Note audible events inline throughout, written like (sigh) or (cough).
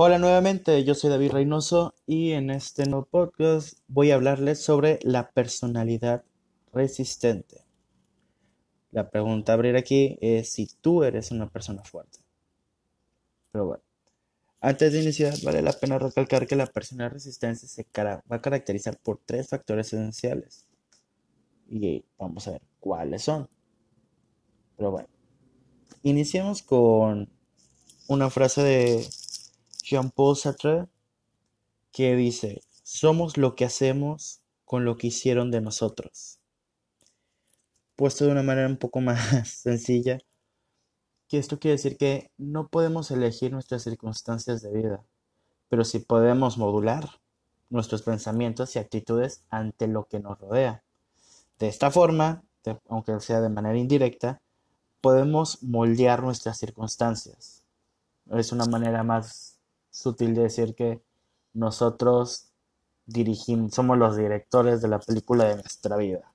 Hola nuevamente, yo soy David Reynoso y en este nuevo podcast voy a hablarles sobre la personalidad resistente. La pregunta a abrir aquí es si tú eres una persona fuerte. Pero bueno, antes de iniciar vale la pena recalcar que la personalidad resistente se va a caracterizar por tres factores esenciales. Y vamos a ver cuáles son. Pero bueno, iniciemos con una frase de Jean-Paul Sartre que dice, somos lo que hacemos con lo que hicieron de nosotros. Puesto de una manera un poco (laughs) más sencilla, que esto quiere decir que no podemos elegir nuestras circunstancias de vida, pero sí podemos modular nuestros pensamientos y actitudes ante lo que nos rodea. De esta forma, aunque sea de manera indirecta, podemos moldear nuestras circunstancias. Es una manera más sutil de decir que nosotros dirigimos, somos los directores de la película de nuestra vida.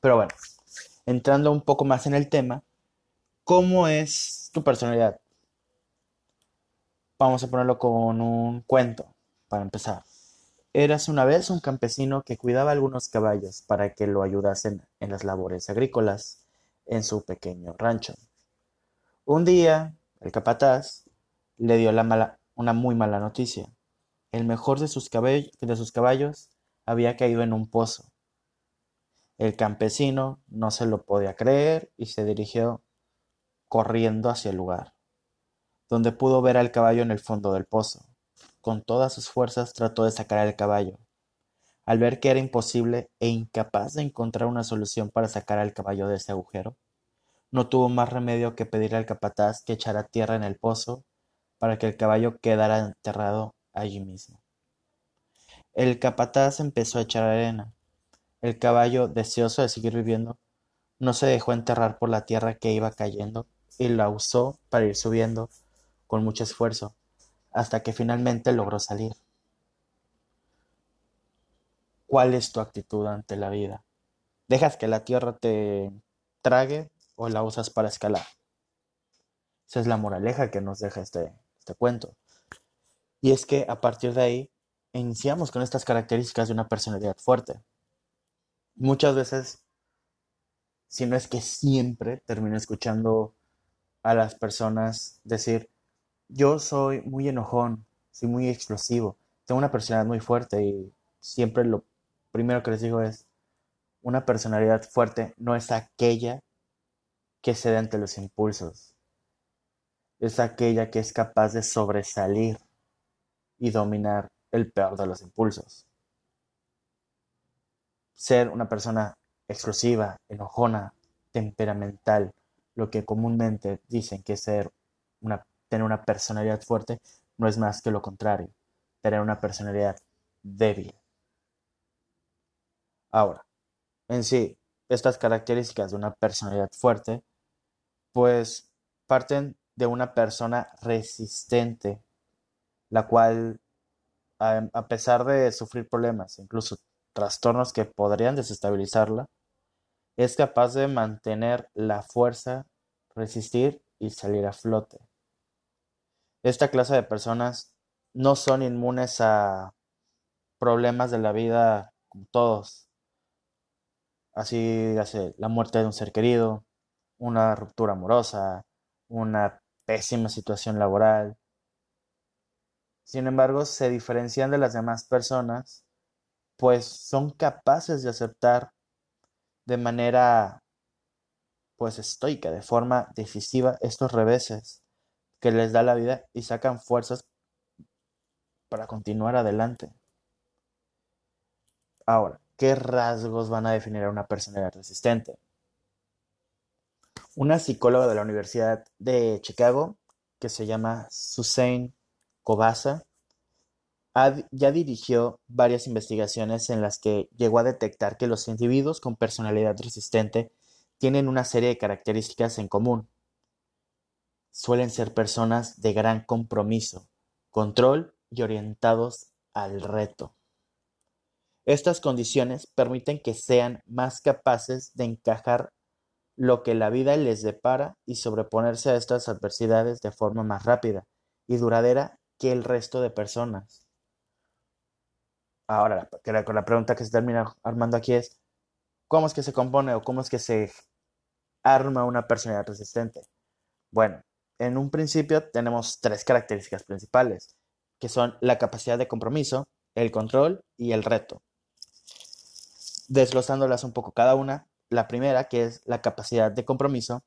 Pero bueno, entrando un poco más en el tema, ¿cómo es tu personalidad? Vamos a ponerlo con un cuento, para empezar. Eras una vez un campesino que cuidaba algunos caballos para que lo ayudasen en las labores agrícolas en su pequeño rancho. Un día, el capataz le dio una muy mala noticia. El mejor de sus, de sus caballos había caído en un pozo. El campesino no se lo podía creer y se dirigió corriendo hacia el lugar, donde pudo ver al caballo en el fondo del pozo. Con todas sus fuerzas trató de sacar al caballo. Al ver que era imposible e incapaz de encontrar una solución para sacar al caballo de ese agujero, no tuvo más remedio que pedirle al capataz que echara tierra en el pozo para que el caballo quedara enterrado allí mismo. El capataz empezó a echar arena. El caballo, deseoso de seguir viviendo, no se dejó enterrar por la tierra que iba cayendo y la usó para ir subiendo con mucho esfuerzo, hasta que finalmente logró salir. ¿Cuál es tu actitud ante la vida? ¿Dejas que la tierra te trague o la usas para escalar? Esa es la moraleja que nos deja este, te cuento. Y es que a partir de ahí iniciamos con estas características de una personalidad fuerte. Muchas veces, si no es que siempre, termino escuchando a las personas decir, yo soy muy enojón, soy muy explosivo, tengo una personalidad muy fuerte y siempre lo primero que les digo es, una personalidad fuerte no es aquella que cede ante los impulsos, es aquella que es capaz de sobresalir y dominar el peor de los impulsos. Ser una persona explosiva, enojona, temperamental, lo que comúnmente dicen que ser una, tener una personalidad fuerte, no es más que lo contrario, tener una personalidad débil. Ahora, en sí, estas características de una personalidad fuerte, pues parten de una persona resistente, la cual, a, pesar de sufrir problemas, incluso trastornos que podrían desestabilizarla, es capaz de mantener la fuerza, resistir y salir a flote. Esta clase de personas no son inmunes a problemas de la vida como todos. Así la muerte de un ser querido, una ruptura amorosa, una pésima situación laboral. Sin embargo, se diferencian de las demás personas, pues son capaces de aceptar de manera pues estoica, de forma decisiva estos reveses que les da la vida y sacan fuerzas para continuar adelante. Ahora, ¿qué rasgos van a definir a una personalidad resistente? Una psicóloga de la Universidad de Chicago, que se llama Suzanne Kobasa, ya dirigió varias investigaciones en las que llegó a detectar que los individuos con personalidad resistente tienen una serie de características en común. Suelen ser personas de gran compromiso, control y orientados al reto. Estas condiciones permiten que sean más capaces de encajar lo que la vida les depara y sobreponerse a estas adversidades de forma más rápida y duradera que el resto de personas. Ahora, la, la pregunta que se termina armando aquí es, ¿cómo es que se compone o cómo es que se arma una personalidad resistente? Bueno, en un principio tenemos tres características principales, que son la capacidad de compromiso, el control y el reto. Desglosándolas un poco cada una, la primera, que es la capacidad de compromiso,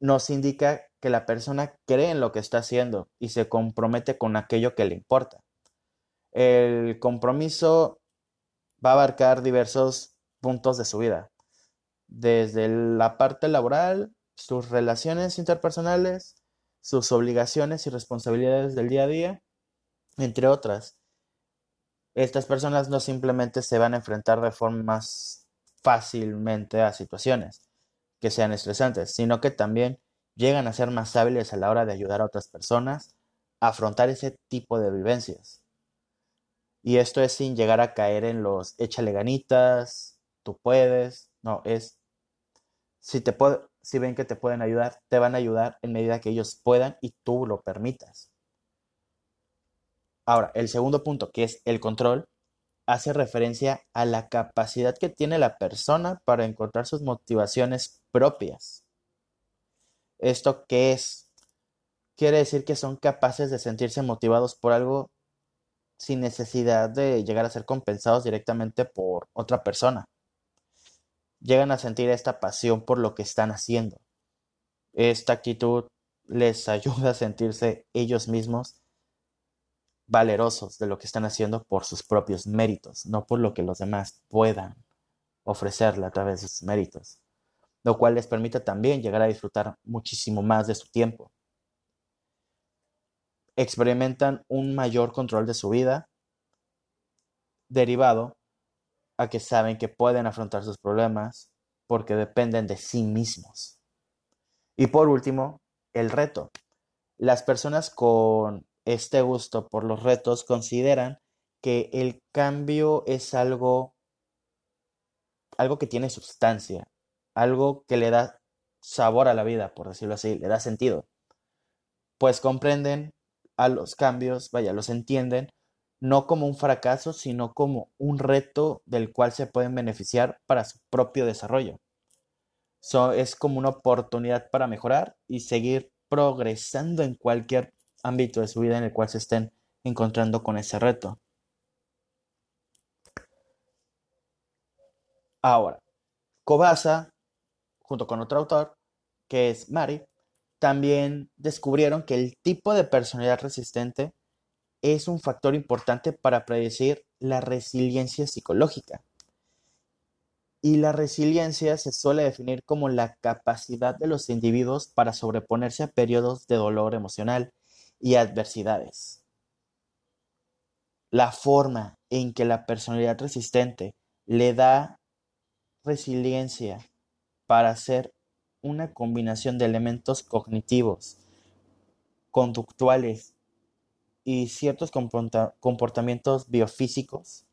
nos indica que la persona cree en lo que está haciendo y se compromete con aquello que le importa. El compromiso va a abarcar diversos puntos de su vida, desde la parte laboral, sus relaciones interpersonales, sus obligaciones y responsabilidades del día a día, entre otras. Estas personas no simplemente se van a enfrentar de forma más fácilmente a situaciones que sean estresantes, sino que también llegan a ser más hábiles a la hora de ayudar a otras personas a afrontar ese tipo de vivencias. Y esto es sin llegar a caer en los échale ganitas, tú puedes, no, es si te si ven que te pueden ayudar, te van a ayudar en medida que ellos puedan y tú lo permitas. Ahora, el segundo punto, que es el control, hace referencia a la capacidad que tiene la persona para encontrar sus motivaciones propias. ¿Esto qué es? Quiere decir que son capaces de sentirse motivados por algo sin necesidad de llegar a ser compensados directamente por otra persona. Llegan a sentir esta pasión por lo que están haciendo. Esta actitud les (laughs) ayuda a sentirse ellos mismos valerosos de lo que están haciendo por sus propios méritos, no por lo que los demás puedan ofrecerle a través de sus méritos, lo cual les permite también llegar a disfrutar muchísimo más de su tiempo. Experimentan un mayor control de su vida, derivado a que saben que pueden afrontar sus problemas porque dependen de sí mismos. Y por último, el reto. Las personas con este gusto por los retos consideran que el cambio es algo, algo que tiene sustancia, algo que le da sabor a la vida, por decirlo así, le da sentido. Pues comprenden a los cambios, vaya, los entienden, no como un fracaso, sino como un reto del cual se pueden beneficiar para su propio desarrollo. es como una oportunidad para mejorar y seguir progresando en cualquier ámbito de su vida en el cual se estén encontrando con ese reto. Ahora, Kobasa, junto con otro autor, que es Mari, también descubrieron que el tipo de personalidad resistente es un factor importante para predecir la resiliencia psicológica. Y la resiliencia se suele definir como la capacidad de los individuos para sobreponerse a periodos de dolor emocional y adversidades. La forma en que la personalidad resistente le da resiliencia para hacer una combinación de elementos cognitivos, conductuales y ciertos comportamientos biofísicos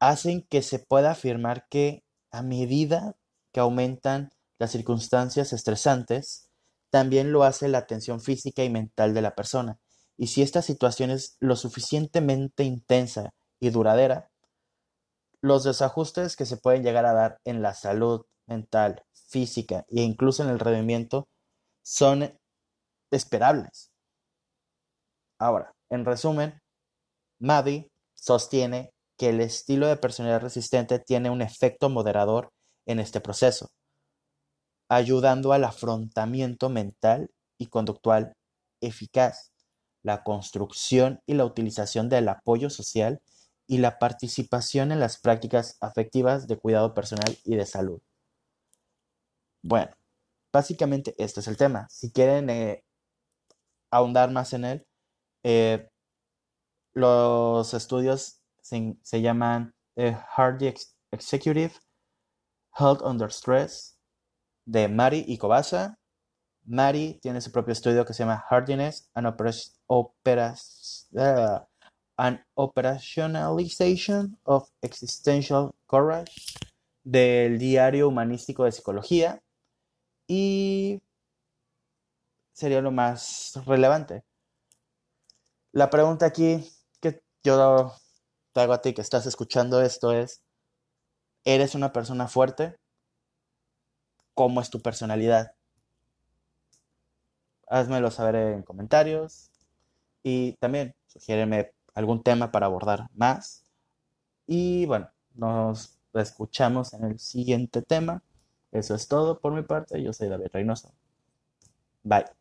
hacen que se pueda afirmar que a medida que aumentan las circunstancias estresantes, también lo hace la atención física y mental de la persona. Y si esta situación es lo suficientemente intensa y duradera, los desajustes que se pueden llegar a dar en la salud mental, física e incluso en el rendimiento son esperables. Ahora, en resumen, Maddie sostiene que el estilo de personalidad resistente tiene un efecto moderador en este proceso, ayudando al afrontamiento mental y conductual eficaz, la construcción y la utilización del apoyo social y la participación en las prácticas afectivas de cuidado personal y de salud. Bueno, básicamente este es el tema. Si quieren eh, ahondar más en él, eh, los estudios se, llaman eh, Hardy Executive, Health Under Stress, de Mari y Kobasa. Mari tiene su propio estudio que se llama Hardiness and, uh, Operationalization of Existential Courage del Diario Humanístico de Psicología y sería lo más relevante. La pregunta aquí que yo te hago a ti que estás escuchando esto es, ¿eres una persona fuerte? ¿Cómo es tu personalidad? Házmelo saber en comentarios y también sugiéreme algún tema para abordar más. Y bueno, nos escuchamos en el siguiente tema. Eso es todo por mi parte. Yo soy David Reynoso. Bye.